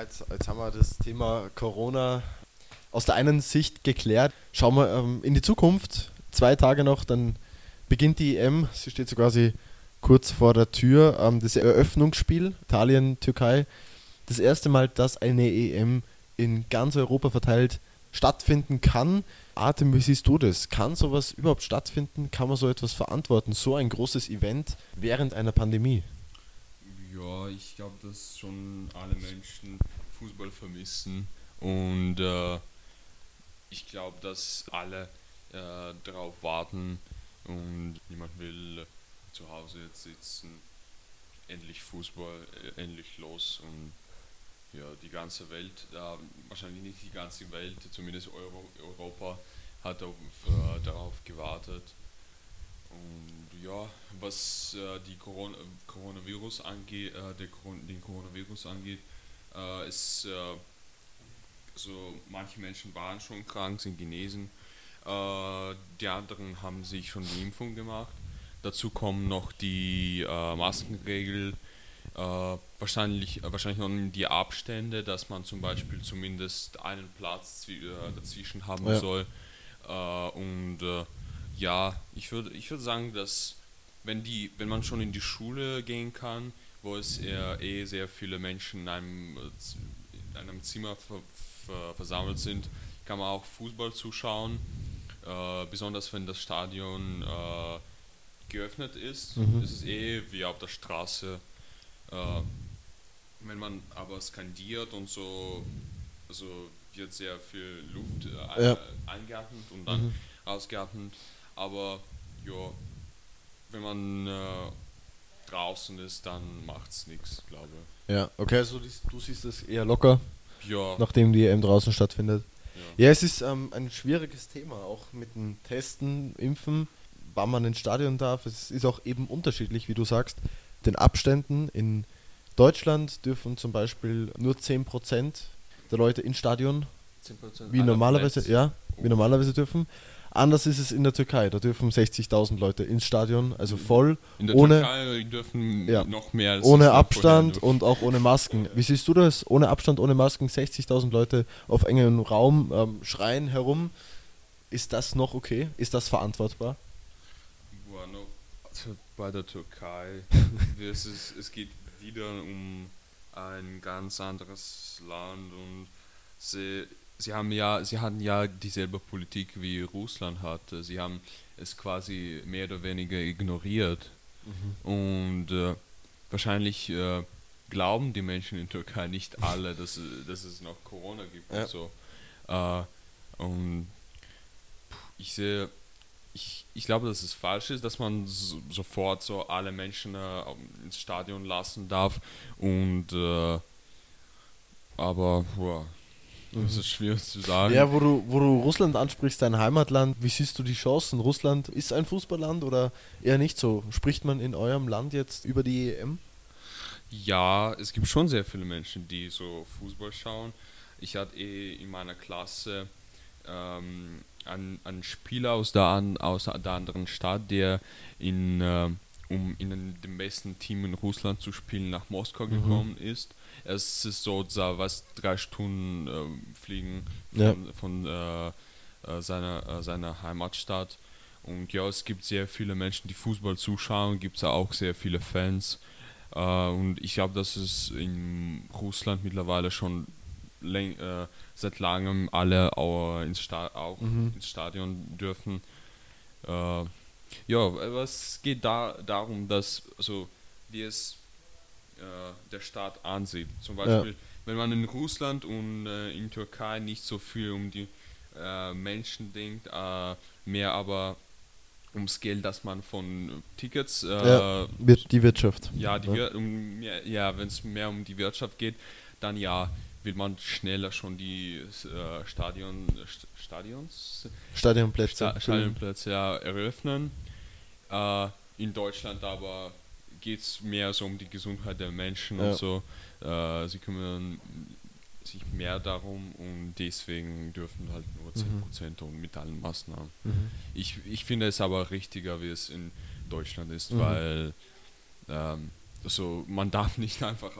Jetzt, jetzt haben wir das Thema Corona aus der einen Sicht geklärt. Schauen wir ähm, in die Zukunft. Zwei Tage noch, dann beginnt die EM. Sie steht so quasi kurz vor der Tür. Ähm, das Eröffnungsspiel Italien, Türkei. Das erste Mal, dass eine EM in ganz Europa verteilt stattfinden kann. Artem, wie siehst du das? Kann sowas überhaupt stattfinden? Kann man so etwas verantworten? So ein großes Event während einer Pandemie? Ja, ich glaube, dass schon alle Menschen Fußball vermissen und äh, ich glaube, dass alle äh, darauf warten und niemand will zu Hause jetzt sitzen. Endlich Fußball, äh, endlich los und ja, die ganze Welt, äh, wahrscheinlich nicht die ganze Welt, zumindest Euro, Europa hat auf, äh, darauf gewartet. Und ja, was äh, die Corona, Coronavirus angeht, äh, der, den Coronavirus angeht, äh, ist äh, so manche Menschen waren schon krank, sind genesen. Äh, die anderen haben sich schon die Impfung gemacht. Dazu kommen noch die Maskenregel äh, wahrscheinlich, äh, wahrscheinlich noch die Abstände, dass man zum Beispiel zumindest einen Platz dazwischen haben ja. soll. Und ja, ich würde ich würd sagen, dass wenn, die, wenn man schon in die Schule gehen kann, wo es eher, eh sehr viele Menschen in einem, in einem Zimmer ver, ver, versammelt sind, kann man auch Fußball zuschauen, äh, besonders wenn das Stadion geöffnet ist. Mhm. Es ist eh wie auf der Straße äh, wenn man aber skandiert und so, also wird sehr viel Luft äh, ja. eingeatmet und dann mhm. ausgeatmet. Aber ja, wenn man äh, draußen ist, dann macht es nichts, glaube ich. Ja, okay, also du siehst es eher locker, ja. nachdem die EM draußen stattfindet. Ja, ja es ist ähm, ein schwieriges Thema, auch mit dem Testen, Impfen, wann man ins Stadion darf. Es ist auch eben unterschiedlich, wie du sagst den Abständen. In Deutschland dürfen zum Beispiel nur 10% der Leute ins Stadion, wie normalerweise, ja, wie normalerweise dürfen. Anders ist es in der Türkei. Da dürfen 60.000 Leute ins Stadion, also voll, in der ohne, Türkei dürfen ja, noch mehr als ohne Abstand und auch ohne Masken. Wie siehst du das? Ohne Abstand, ohne Masken, 60.000 Leute auf engem Raum ähm, schreien herum. Ist das noch okay? Ist das verantwortbar? Bueno, bei der Türkei. es, ist, es geht wieder um ein ganz anderes Land und sie, sie haben ja, sie hatten ja dieselbe Politik wie Russland hatte. Sie haben es quasi mehr oder weniger ignoriert. Mhm. Und äh, wahrscheinlich äh, glauben die Menschen in Türkei nicht alle, dass, dass es noch Corona gibt ja. und so. Äh, und ich sehe ich, ich glaube, dass es falsch ist, dass man so, sofort so alle Menschen äh, ins Stadion lassen darf. Und äh, aber boah, das ist schwierig zu sagen. Ja, wo du, wo du Russland ansprichst, dein Heimatland, wie siehst du die Chancen? Russland ist ein Fußballland oder eher nicht so? Spricht man in eurem Land jetzt über die EM? Ja, es gibt schon sehr viele Menschen, die so Fußball schauen. Ich hatte eh in meiner Klasse ähm, ein, ein Spieler aus der, an, aus der anderen Stadt, der in, äh, um in dem besten Team in Russland zu spielen, nach Moskau mhm. gekommen ist. Es ist so, was drei Stunden äh, fliegen von, ja. von äh, äh seiner, äh, seiner Heimatstadt. Und ja, es gibt sehr viele Menschen, die Fußball zuschauen, gibt es auch sehr viele Fans. Äh, und ich glaube, dass es in Russland mittlerweile schon äh, seit langem alle auch ins, Sta auch mhm. ins Stadion dürfen. Äh, ja, es geht da darum, dass also wie es der Staat ansieht. Zum Beispiel, ja. wenn man in Russland und äh, in Türkei nicht so viel um die äh, Menschen denkt, äh, mehr aber ums Geld, das man von Tickets. Äh, ja, die Wirtschaft. Ja, die ja. um, ja wenn es mehr um die Wirtschaft geht, dann ja will man schneller schon die äh, Stadion, Stadions? Stadionplätze. Sta Stadionplätze ja, eröffnen. Äh, in Deutschland aber geht es mehr so um die Gesundheit der Menschen ja. und so. Äh, sie kümmern sich mehr darum und deswegen dürfen halt nur 10% mhm. und mit allen Maßnahmen. Mhm. Ich, ich finde es aber richtiger, wie es in Deutschland ist, mhm. weil ähm, also man darf nicht einfach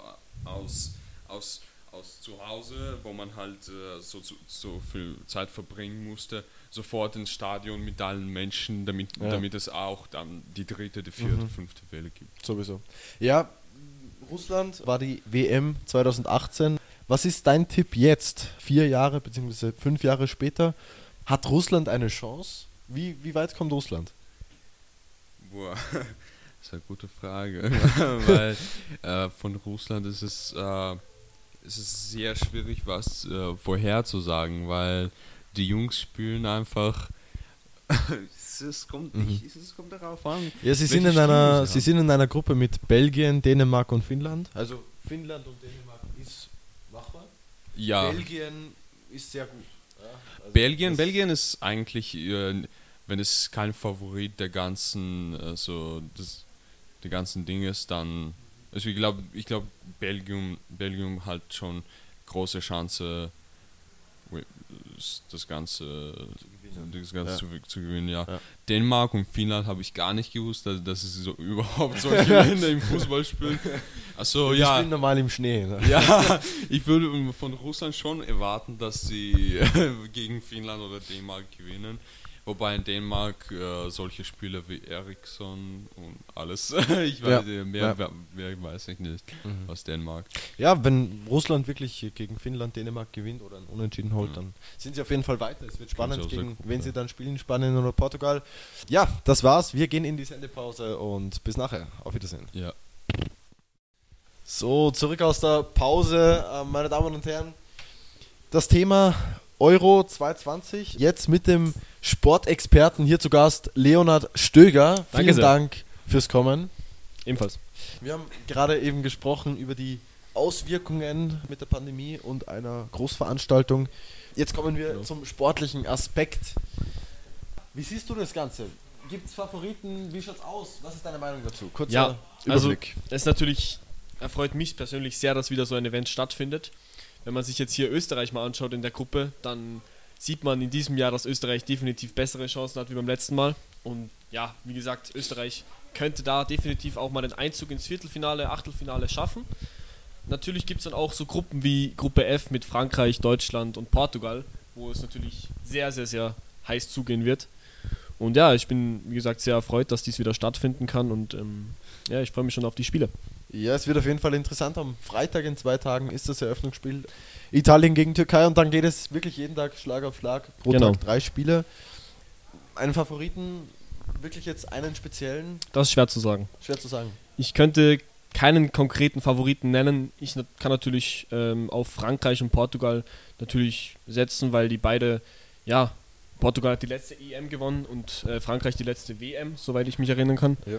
aus, aus aus zu Hause, wo man halt äh, so, so, so viel Zeit verbringen musste, sofort ins Stadion mit allen Menschen, damit, Ja. damit es auch dann die dritte, die vierte, Mhm. fünfte Welle gibt. Sowieso. Ja, Russland war die WM 2018. Was ist dein Tipp jetzt? Vier Jahre bzw. fünf Jahre später. Hat Russland eine Chance? Wie, wie weit kommt Russland? Boah, das ist eine gute Frage, weil äh, von Russland ist es, äh, es ist sehr schwierig, was äh, vorherzusagen, weil die Jungs spielen einfach. es, kommt Mhm. nicht, es kommt darauf an. Ja, sie sind, in einer, sie sind in einer Gruppe mit Belgien, Dänemark und Finnland. Also Finnland und Dänemark ist machbar. Ja, Belgien ist sehr gut. Ja, also Belgien, das- Belgien ist eigentlich, äh, wenn es kein Favorit der ganzen, also des, der ganzen Dinge ist, dann, also ich glaube, ich glaube Belgium, Belgium hat schon große Chance, das Ganze, das Ganze Ja. zu, zu gewinnen. Ja. Ja. Dänemark und Finnland habe ich gar nicht gewusst, dass, dass es so überhaupt solche Länder im Fußball spielen. Die ja. spielen normal im Schnee. Ne? Ja, ich würde von Russland schon erwarten, dass sie gegen Finnland oder Dänemark gewinnen. Wobei in Dänemark äh, solche Spieler wie Eriksson und alles, ich weiß, Ja, mehr, ja. mehr, weiß ich nicht, Mhm. aus Dänemark. Ja, wenn Russland wirklich gegen Finnland, Dänemark gewinnt oder ein Unentschieden holt, Mhm. dann sind sie auf jeden Fall weiter. Es wird spannend, gegen Gruppe. wen sie dann spielen, Spanien oder Portugal. Ja, das war's. Wir gehen in die Sendepause und bis nachher. Auf Wiedersehen. Ja. So, zurück aus der Pause, äh, meine Damen und Herren. Das Thema Euro 2020. Jetzt mit dem Sportexperten hier zu Gast, Leonhard Stöger. Danke Vielen sehr. Dank fürs Kommen. Ebenfalls. Wir haben gerade eben gesprochen über die Auswirkungen mit der Pandemie und einer Großveranstaltung. Jetzt kommen wir Genau. zum sportlichen Aspekt. Wie siehst du das Ganze? Gibt es Favoriten? Wie schaut's aus? Was ist deine Meinung dazu? Kurzer Ja, also Überblick. es ist natürlich, erfreut mich persönlich sehr, dass wieder so ein Event stattfindet. Wenn man sich jetzt hier Österreich mal anschaut in der Gruppe, dann sieht man in diesem Jahr, dass Österreich definitiv bessere Chancen hat wie beim letzten Mal. Und ja, wie gesagt, Österreich könnte da definitiv auch mal den Einzug ins Viertelfinale, Achtelfinale schaffen. Natürlich gibt es dann auch so Gruppen wie Gruppe F mit Frankreich, Deutschland und Portugal, wo es natürlich sehr, sehr, sehr heiß zugehen wird. Und ja, ich bin, wie gesagt, sehr erfreut, dass dies wieder stattfinden kann und ähm, ja, ich freue mich schon auf die Spiele. Ja, es wird auf jeden Fall interessant. Am Freitag in zwei Tagen ist das Eröffnungsspiel Italien gegen Türkei und dann geht es wirklich jeden Tag Schlag auf Schlag. Pro Genau. Tag drei Spiele. Einen Favoriten, wirklich jetzt einen speziellen, Das ist schwer zu sagen. schwer zu sagen. Ich könnte keinen konkreten Favoriten nennen. Ich kann natürlich ähm, auf Frankreich und Portugal natürlich setzen, weil die beide, ja, Portugal hat die letzte EM gewonnen und äh, Frankreich die letzte WM, soweit ich mich erinnern kann. Ja.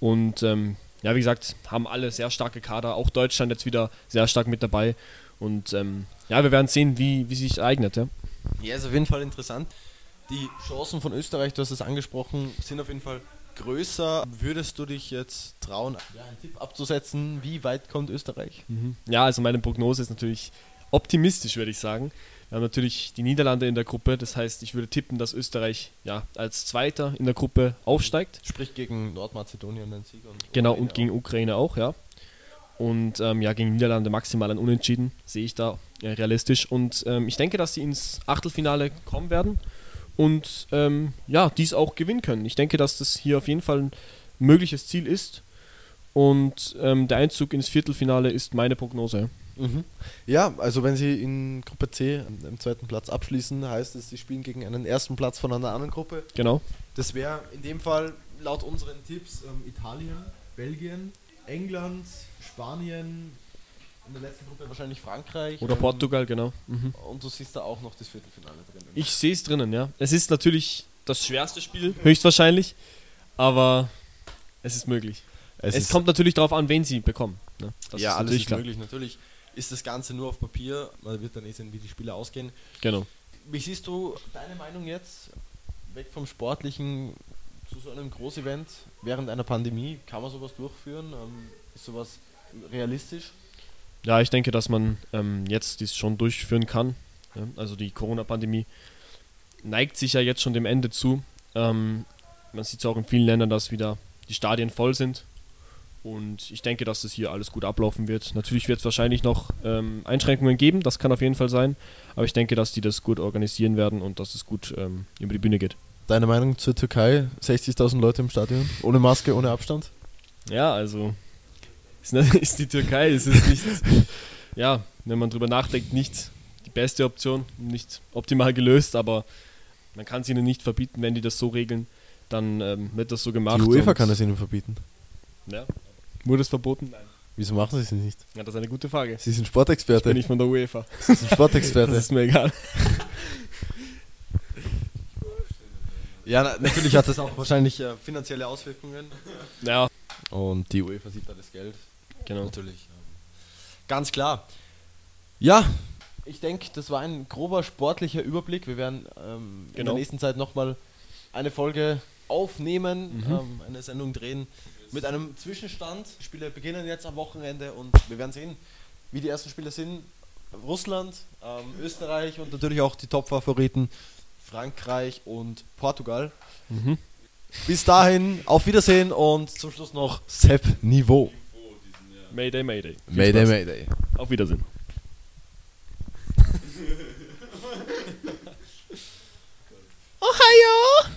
Und ähm, ja, wie gesagt, haben alle sehr starke Kader, auch Deutschland jetzt wieder sehr stark mit dabei. Und ähm, ja, wir werden sehen, wie, wie sich eignet. Ja. Ja, ist auf jeden Fall interessant. Die Chancen von Österreich, du hast es angesprochen, sind auf jeden Fall größer. Würdest du dich jetzt trauen, ja, einen Tipp abzusetzen? Wie weit kommt Österreich? Ja, also meine Prognose ist natürlich optimistisch, würde ich sagen. Wir haben natürlich die Niederlande in der Gruppe, das heißt, ich würde tippen, dass Österreich ja als Zweiter in der Gruppe aufsteigt. Sprich gegen Nordmazedonien einen Sieg und Genau, Ukraine und gegen Ukraine auch, ja. Und ähm, ja, gegen Niederlande maximal ein Unentschieden, sehe ich da äh, realistisch. Und ähm, ich denke, dass sie ins Achtelfinale kommen werden und ähm, ja, dies auch gewinnen können. Ich denke, dass das hier auf jeden Fall ein mögliches Ziel ist. Und ähm, der Einzug ins Viertelfinale ist meine Prognose. Mhm. Ja, also wenn sie in Gruppe C im zweiten Platz abschließen, heißt es, sie spielen gegen einen ersten Platz von einer anderen Gruppe. Genau. Das wäre in dem Fall laut unseren Tipps ähm, Italien, Belgien, England, Spanien, in der letzten Gruppe wahrscheinlich Frankreich. Oder ähm, Portugal, genau. Mhm. Und du siehst da auch noch das Viertelfinale drin. Ich sehe es drinnen, ja. Es ist natürlich das schwerste Spiel, höchstwahrscheinlich, aber es ist möglich. Es, ist, kommt natürlich darauf an, wen sie bekommen. Ne? Das ja, alles natürlich ist möglich. Natürlich ist das Ganze nur auf Papier. Man wird dann eh sehen, wie die Spiele ausgehen. Genau. Wie siehst du deine Meinung jetzt? Weg vom Sportlichen zu so einem Großevent während einer Pandemie. Kann man sowas durchführen? Ähm, ist sowas realistisch? Ja, ich denke, dass man ähm, jetzt dies schon durchführen kann. Also die Corona-Pandemie neigt sich ja jetzt schon dem Ende zu. Ähm, man sieht es auch in vielen Ländern, dass wieder die Stadien voll sind. Und ich denke, dass das hier alles gut ablaufen wird. Natürlich wird es wahrscheinlich noch ähm, Einschränkungen geben, das kann auf jeden Fall sein. Aber ich denke, dass die das gut organisieren werden und dass es gut ähm, über die Bühne geht. Deine Meinung zur Türkei? 60.000 Leute im Stadion, ohne Maske, ohne Abstand? Ja, also ist, ne- ist die Türkei, es ist nicht, ja, wenn man drüber nachdenkt, nicht die beste Option, nicht optimal gelöst, aber man kann es ihnen nicht verbieten, wenn die das so regeln, dann ähm, wird das so gemacht. Die UEFA kann es ihnen verbieten. Ja. Wurde es verboten? Nein. Wieso machen sie es nicht? Ja, das ist eine gute Frage. Sie sind Bin Sportexperte. ich von der UEFA. Sie sind Sportexperte. Das ist mir egal. ja, na, natürlich hat das auch wahrscheinlich äh, finanzielle Auswirkungen. Ja, Und die UEFA sieht da das Geld. genau. Natürlich. Ganz klar. Ja, ich denke, das war ein grober sportlicher Überblick. Wir werden ähm, in Genau. der nächsten Zeit nochmal eine Folge aufnehmen, Mhm. ähm, eine Sendung drehen mit einem Zwischenstand. Die Spiele beginnen jetzt am Wochenende und wir werden sehen, wie die ersten Spiele sind. Russland, ähm, Österreich und natürlich auch die Top-Favoriten Frankreich und Portugal. Mhm. Bis dahin, auf Wiedersehen und zum Schluss noch Sepp Niveau. Mayday, Mayday. Viel Mayday, Spaß. Mayday. Auf Wiedersehen. Ohio!